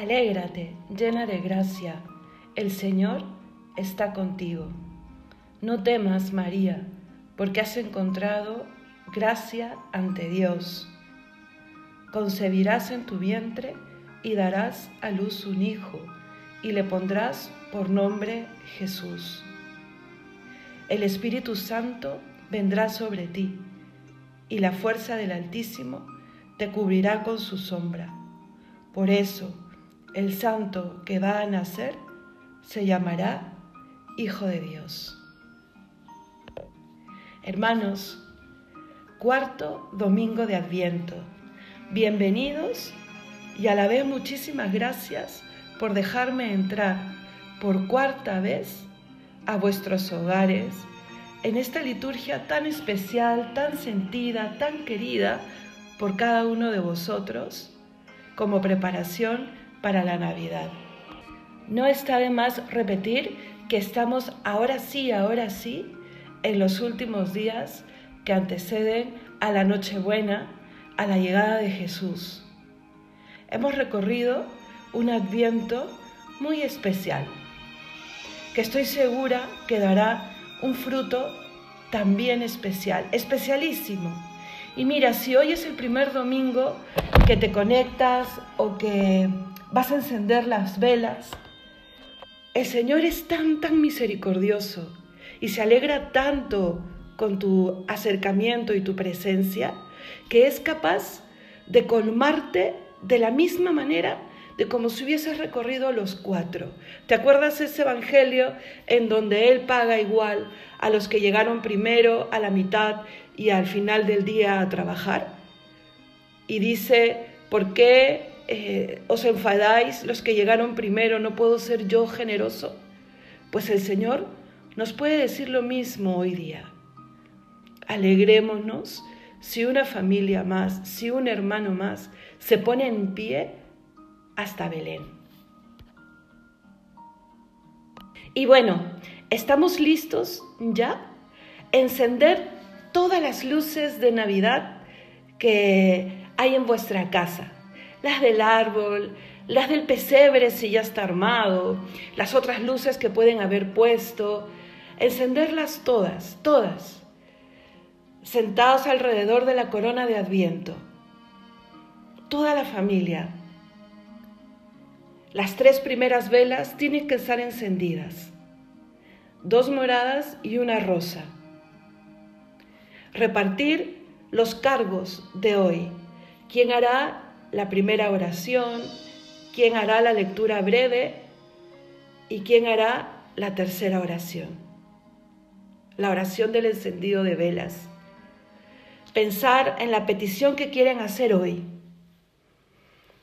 Alégrate, llena de gracia, el Señor está contigo. No temas, María, porque has encontrado gracia ante Dios. Concebirás en tu vientre y darás a luz un hijo, y le pondrás por nombre Jesús. El Espíritu Santo vendrá sobre ti, y la fuerza del Altísimo te cubrirá con su sombra. Por eso, el santo que va a nacer se llamará Hijo de Dios. Hermanos, cuarto domingo de Adviento. Bienvenidos y a la vez muchísimas gracias por dejarme entrar por cuarta vez a vuestros hogares en esta liturgia tan especial, tan sentida, tan querida por cada uno de vosotros como preparación para la Navidad. No está de más repetir que estamos ahora sí, ahora sí, en los últimos días que anteceden a la Nochebuena, a la llegada de Jesús. Hemos recorrido un adviento muy especial, que estoy segura que dará un fruto también especial, especialísimo. Y mira, si hoy es el primer domingo que te conectas o que vas a encender las velas, el Señor es tan, tan misericordioso y se alegra tanto con tu acercamiento y tu presencia que es capaz de colmarte de la misma manera de como si hubieses recorrido los cuatro. ¿Te acuerdas ese evangelio en donde Él paga igual a los que llegaron primero, a la mitad y al final del día a trabajar? Y dice, ¿por qué eh, os enfadáis los que llegaron primero? ¿No puedo ser yo generoso? Pues el Señor nos puede decir lo mismo hoy día. Alegrémonos si una familia más, si un hermano más se pone en pie hasta Belén. Y bueno, ¿estamos listos ya? Encender todas las luces de Navidad que hay en vuestra casa. Las del árbol, las del pesebre si ya está armado, las otras luces que pueden haber puesto. Encenderlas todas, todas, sentados alrededor de la corona de Adviento. Toda la familia, las tres primeras velas tienen que estar encendidas, dos moradas y una rosa. Repartir los cargos de hoy. ¿Quién hará la primera oración? ¿Quién hará la lectura breve? ¿Y quién hará la tercera oración? La oración del encendido de velas. Pensar en la petición que quieren hacer hoy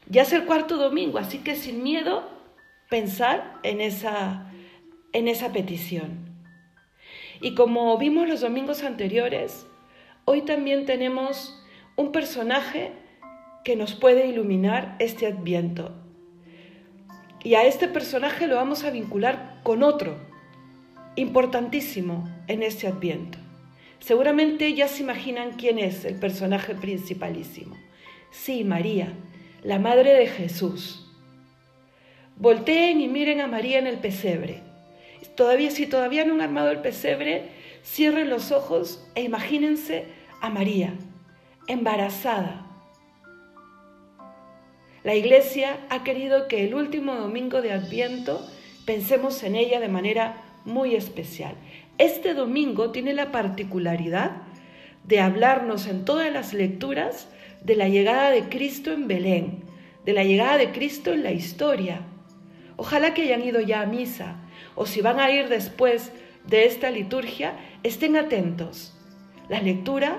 ya es el cuarto domingo, así que sin miedo pensar en esa, en esa petición. Y como vimos los domingos anteriores, hoy también tenemos un personaje que nos puede iluminar este adviento. Y a este personaje lo vamos a vincular con otro, importantísimo en este adviento. Seguramente ya se imaginan quién es el personaje principalísimo. Sí, María, la madre de Jesús. Volteen y miren a María en el pesebre. Todavía, si todavía no han armado el pesebre, cierren los ojos e imagínense a María, embarazada. La iglesia ha querido que el último domingo de Adviento pensemos en ella de manera muy especial. Este domingo tiene la particularidad de hablarnos en todas las lecturas de la llegada de Cristo en Belén, de la llegada de Cristo en la historia. Ojalá que hayan ido ya a misa, o si van a ir después de esta liturgia, estén atentos. La lectura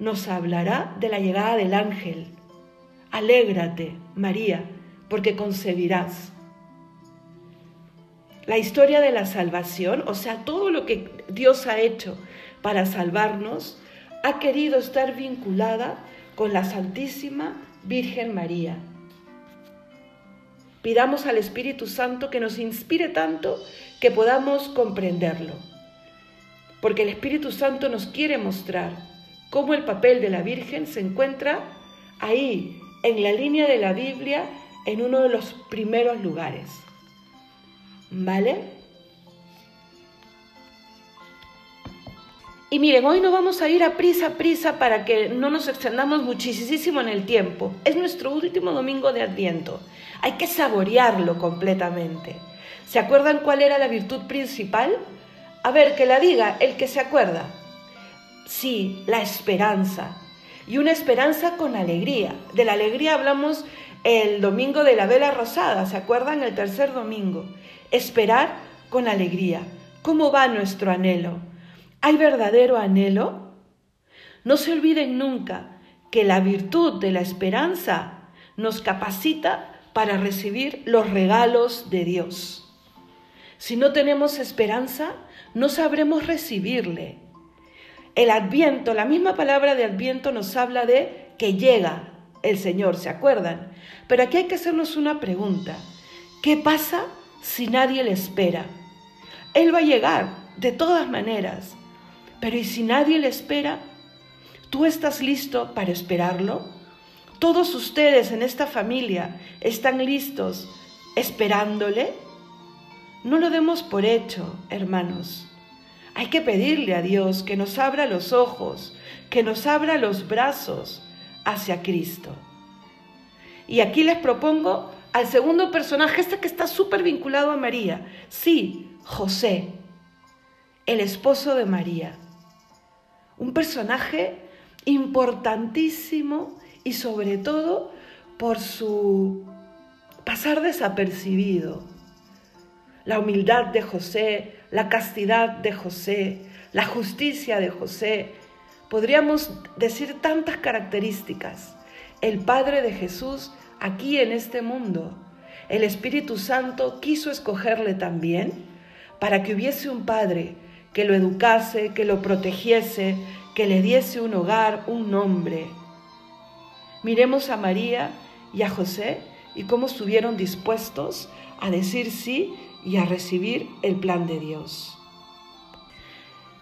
nos hablará de la llegada del ángel. Alégrate, María, porque concebirás. La historia de la salvación, o sea, todo lo que Dios ha hecho para salvarnos, ha querido estar vinculada con la Santísima Virgen María. Pidamos al Espíritu Santo que nos inspire tanto que podamos comprenderlo, porque el Espíritu Santo nos quiere mostrar cómo el papel de la Virgen se encuentra ahí, en la línea de la Biblia, en uno de los primeros lugares. ¿Vale? Y miren, hoy no vamos a ir a prisa, prisa para que no nos extendamos muchísimo en el tiempo. Es nuestro último domingo de Adviento. Hay que saborearlo completamente. ¿Se acuerdan cuál era la virtud principal? A ver, que la diga el que se acuerda. Sí, la esperanza. Y una esperanza con alegría. De la alegría hablamos el domingo de la vela rosada, ¿se acuerdan? El tercer domingo. Esperar con alegría. ¿Cómo va nuestro anhelo? ¿Hay verdadero anhelo? No se olviden nunca que la virtud de la esperanza nos capacita para recibir los regalos de Dios. Si no tenemos esperanza, no sabremos recibirle. El adviento, la misma palabra de adviento nos habla de que llega el Señor, ¿se acuerdan? Pero aquí hay que hacernos una pregunta. ¿Qué pasa si nadie le espera? Él va a llegar, de todas maneras. Pero ¿y si nadie le espera? ¿Tú estás listo para esperarlo? ¿Todos ustedes en esta familia están listos esperándole? No lo demos por hecho, hermanos. Hay que pedirle a Dios que nos abra los ojos, que nos abra los brazos hacia Cristo. Y aquí les propongo al segundo personaje, este que está súper vinculado a María. Sí, José, el esposo de María. Un personaje importantísimo y sobre todo por su pasar desapercibido la humildad de José, la castidad de José, la justicia de José. Podríamos decir tantas características. El Padre de Jesús aquí en este mundo. El Espíritu Santo quiso escogerle también para que hubiese un Padre que lo educase, que lo protegiese, que le diese un hogar, un nombre. Miremos a María y a José y cómo estuvieron dispuestos a decir sí y a recibir el plan de Dios.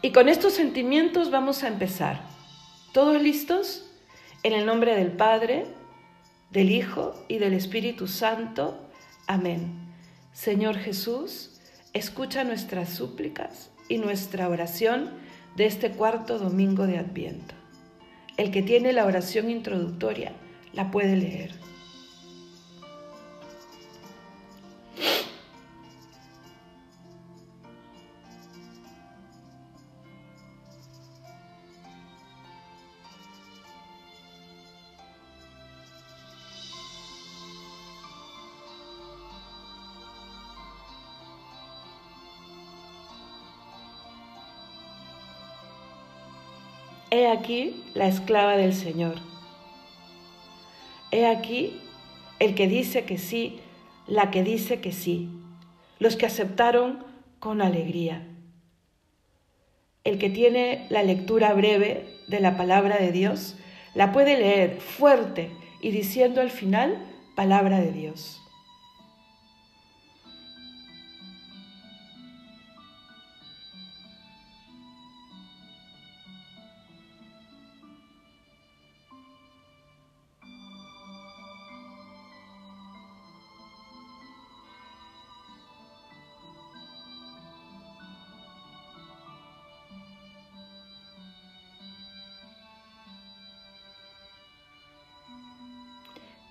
Y con estos sentimientos vamos a empezar. ¿Todos listos? En el nombre del Padre, del Hijo y del Espíritu Santo. Amén. Señor Jesús, escucha nuestras súplicas y nuestra oración de este cuarto domingo de Adviento. El que tiene la oración introductoria la puede leer. He aquí la esclava del Señor. He aquí el que dice que sí, la que dice que sí, los que aceptaron con alegría. El que tiene la lectura breve de la palabra de Dios, la puede leer fuerte y diciendo al final palabra de Dios.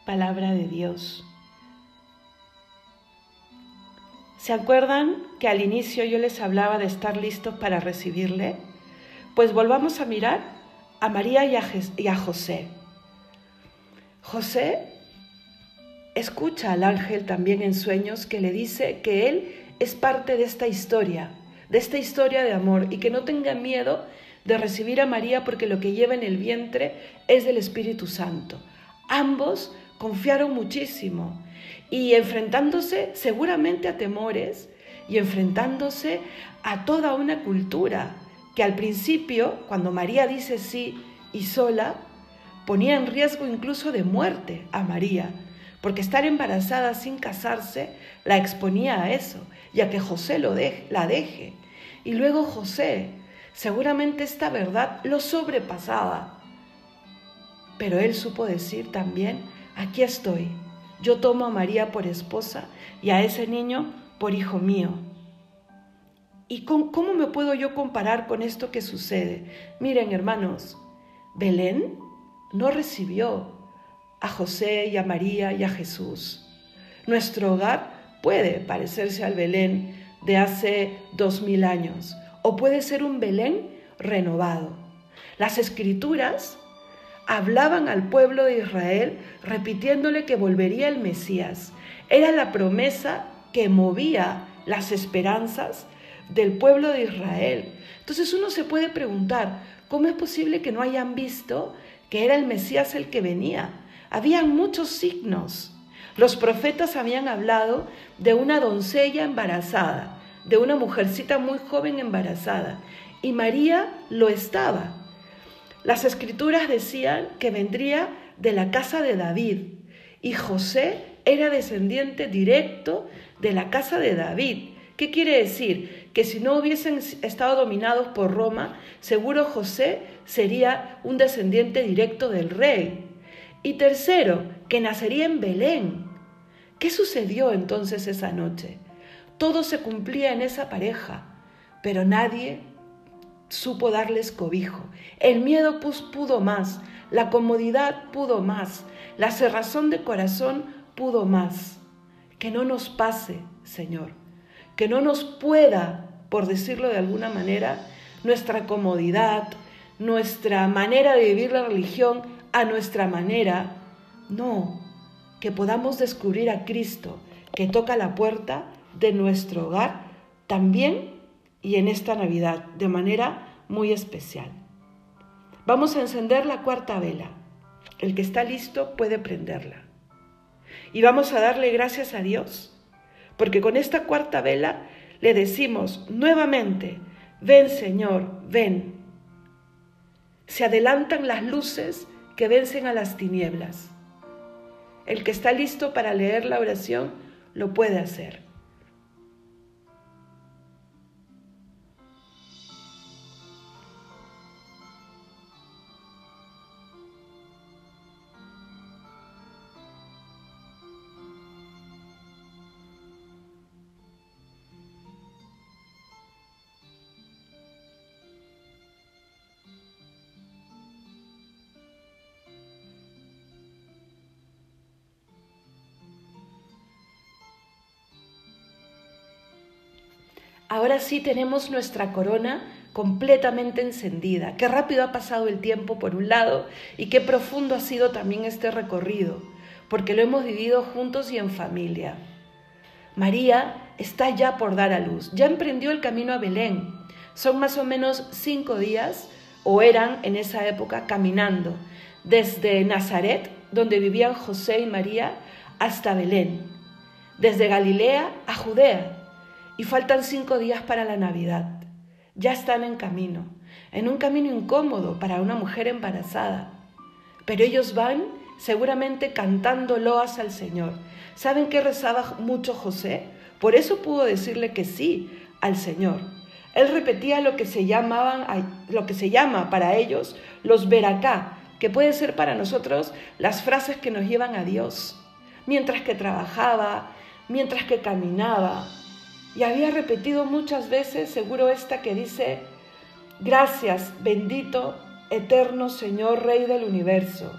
Palabra de Dios. ¿Se acuerdan que al inicio yo les hablaba de estar listos para recibirle? Pues volvamos a mirar a María y a, José. José escucha al ángel también en sueños que le dice que él es parte de esta historia, de esta historia de amor y que no tenga miedo de recibir a María porque lo que lleva en el vientre es del Espíritu Santo. Ambos confiaron muchísimo y enfrentándose seguramente a temores y enfrentándose a toda una cultura que al principio, cuando María dice sí y sola, ponía en riesgo incluso de muerte a María, porque estar embarazada sin casarse la exponía a eso y a que José lo la deje. Y luego José, seguramente esta verdad lo sobrepasaba, pero él supo decir también, aquí estoy, yo tomo a María por esposa y a ese niño por hijo mío. ¿Y cómo me puedo yo comparar con esto que sucede? Miren, hermanos, Belén no recibió a José y a María y a Jesús. Nuestro hogar puede parecerse al Belén de hace dos mil años o puede ser un Belén renovado. Las escrituras hablaban al pueblo de Israel repitiéndole que volvería el Mesías. Era la promesa que movía las esperanzas del pueblo de Israel. Entonces uno se puede preguntar, ¿cómo es posible que no hayan visto que era el Mesías el que venía? Habían muchos signos. Los profetas habían hablado de una doncella embarazada, de una mujercita muy joven embarazada, y María lo estaba. Las escrituras decían que vendría de la casa de David y José era descendiente directo de la casa de David. ¿Qué quiere decir? Que si no hubiesen estado dominados por Roma, seguro José sería un descendiente directo del rey. Y tercero, que nacería en Belén. ¿Qué sucedió entonces esa noche? Todo se cumplía en esa pareja, pero nadie supo darles cobijo. El miedo pudo más, la comodidad pudo más, la cerrazón de corazón pudo más. Que no nos pase, Señor, que no nos pueda, por decirlo de alguna manera, nuestra comodidad, nuestra manera de vivir la religión a nuestra manera. No, que podamos descubrir a Cristo que toca la puerta de nuestro hogar también y en esta Navidad de manera muy especial. Vamos a encender la cuarta vela. El que está listo puede prenderla. Y vamos a darle gracias a Dios, porque con esta cuarta vela le decimos nuevamente, ven Señor, ven. Se adelantan las luces que vencen a las tinieblas. El que está listo para leer la oración lo puede hacer. Ahora sí tenemos nuestra corona completamente encendida. Qué rápido ha pasado el tiempo por un lado y qué profundo ha sido también este recorrido, porque lo hemos vivido juntos y en familia. María está ya por dar a luz, ya emprendió el camino a Belén. Son más o menos cinco días, o eran en esa época, caminando, desde Nazaret, donde vivían José y María, hasta Belén, desde Galilea a Judea y faltan cinco días para la Navidad. Ya están en camino, en un camino incómodo para una mujer embarazada. Pero ellos van seguramente cantando loas al Señor. ¿Saben qué rezaba mucho José? Por eso pudo decirle que sí al Señor. Él repetía lo que se llamaban, lo que se llama para ellos los veracá, que puede ser para nosotros las frases que nos llevan a Dios. Mientras que trabajaba, mientras que caminaba, y había repetido muchas veces, seguro esta que dice, gracias, bendito, eterno Señor, Rey del universo,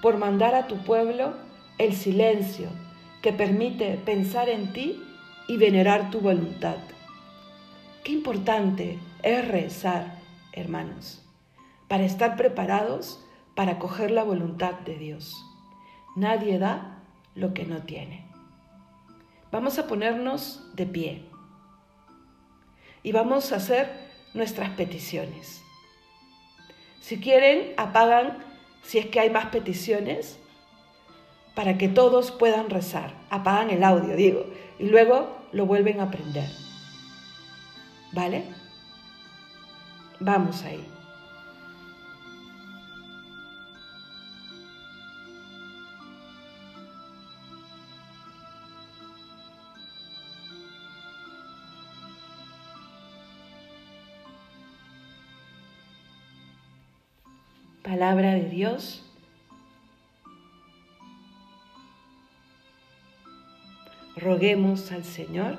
por mandar a tu pueblo el silencio que permite pensar en ti y venerar tu voluntad. Qué importante es rezar, hermanos, para estar preparados para coger la voluntad de Dios. Nadie da lo que no tiene. Vamos a ponernos de pie y vamos a hacer nuestras peticiones. Si quieren, apagan si es que hay más peticiones para que todos puedan rezar. Apagan el audio, digo, y luego lo vuelven a prender. ¿Vale? Vamos ahí. Palabra de Dios. Roguemos al Señor.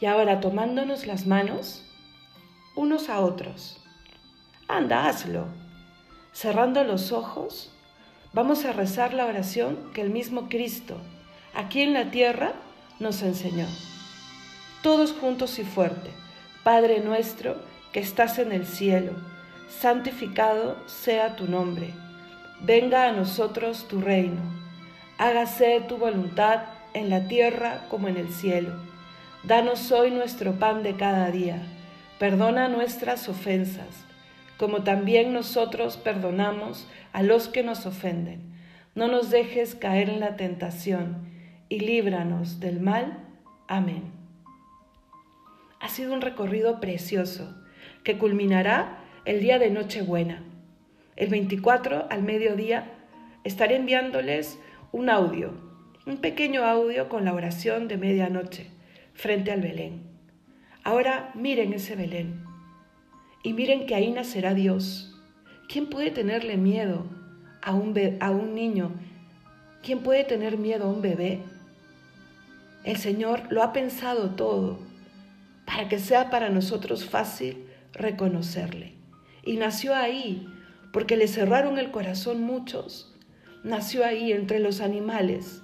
Y ahora tomándonos las manos unos a otros. Anda, hazlo. Cerrando los ojos, vamos a rezar la oración que el mismo Cristo, aquí en la tierra, nos enseñó. Todos juntos y fuerte. Padre nuestro que estás en el cielo, santificado sea tu nombre. Venga a nosotros tu reino. Hágase tu voluntad en la tierra como en el cielo. Danos hoy nuestro pan de cada día. Perdona nuestras ofensas, como también nosotros perdonamos a los que nos ofenden. No nos dejes caer en la tentación y líbranos del mal. Amén. Ha sido un recorrido precioso que culminará el día de Nochebuena. El 24 al mediodía estaré enviándoles un audio, un pequeño audio con la oración de medianoche frente al Belén. Ahora miren ese Belén y miren que ahí nacerá Dios. ¿Quién puede tenerle miedo a un, a un niño? ¿Quién puede tener miedo a un bebé? El Señor lo ha pensado todo para que sea para nosotros fácil reconocerle. Y nació ahí, porque le cerraron el corazón muchos. Nació ahí entre los animales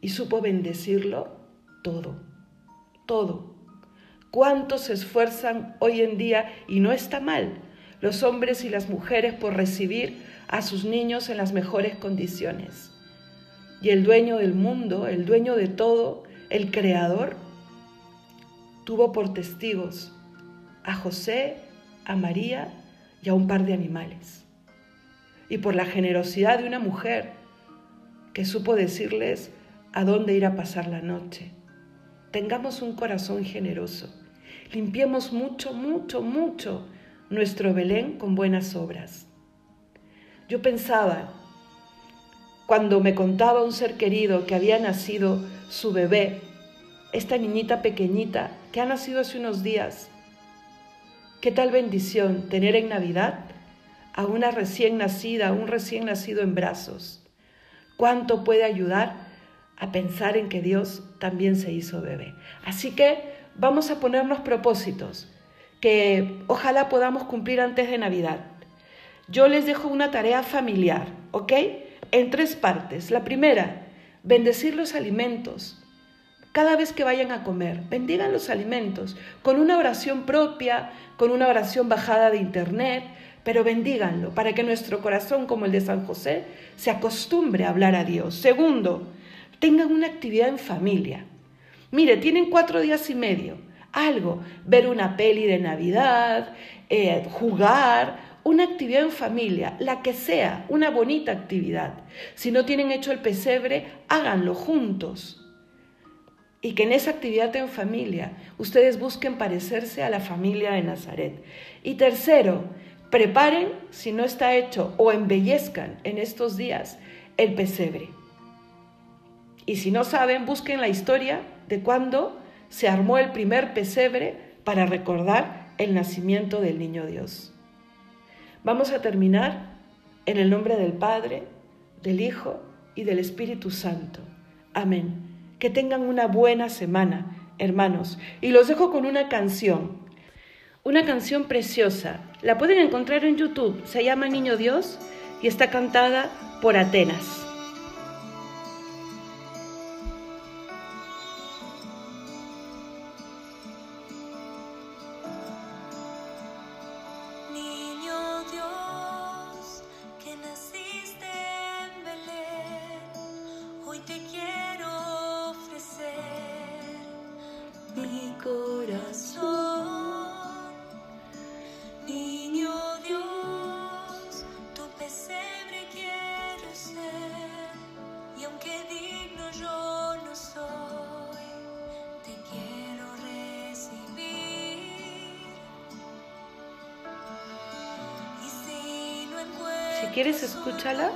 y supo bendecirlo todo, todo. ¿Cuántos se esfuerzan hoy en día, y no está mal, los hombres y las mujeres por recibir a sus niños en las mejores condiciones? Y el dueño del mundo, el dueño de todo, el creador, tuvo por testigos a José, a María y a un par de animales. Y por la generosidad de una mujer que supo decirles a dónde ir a pasar la noche. Tengamos un corazón generoso. Limpiemos mucho, mucho, mucho nuestro Belén con buenas obras. Yo pensaba, cuando me contaba un ser querido que había nacido su bebé, esta niñita pequeñita que ha nacido hace unos días, Qué tal bendición tener en Navidad a una recién nacida, a un recién nacido en brazos. Cuánto puede ayudar a pensar en que Dios también se hizo bebé. Así que vamos a ponernos propósitos que ojalá podamos cumplir antes de Navidad. Yo les dejo una tarea familiar, ¿ok? En tres partes. La primera, bendecir los alimentos cada vez que vayan a comer, bendigan los alimentos con una oración propia, con una oración bajada de internet, pero bendíganlo para que nuestro corazón, como el de San José, se acostumbre a hablar a Dios. Segundo, tengan una actividad en familia. Mire, tienen cuatro días y medio. Algo, ver una peli de Navidad, eh, jugar, una actividad en familia, la que sea, una bonita actividad. Si no tienen hecho el pesebre, háganlo juntos y que en esa actividad en familia ustedes busquen parecerse a la familia de Nazaret. Y tercero, preparen, si no está hecho, o embellezcan en estos días el pesebre. Y si no saben, busquen la historia de cuando se armó el primer pesebre para recordar el nacimiento del niño Dios. Vamos a terminar en el nombre del Padre, del Hijo y del Espíritu Santo. Amén. Que tengan una buena semana, hermanos. Y los dejo con una canción. Una canción preciosa. La pueden encontrar en YouTube. Se llama Niño Dios y está cantada por Atenas. Si quieres, escúchala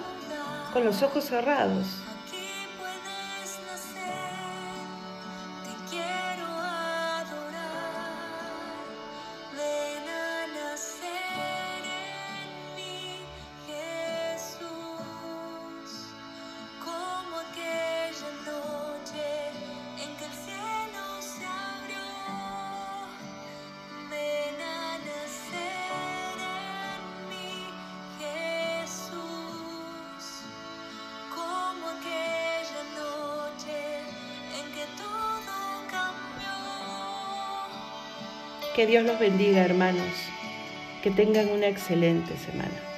con los ojos cerrados. Que Dios los bendiga, hermanos. Que tengan una excelente semana.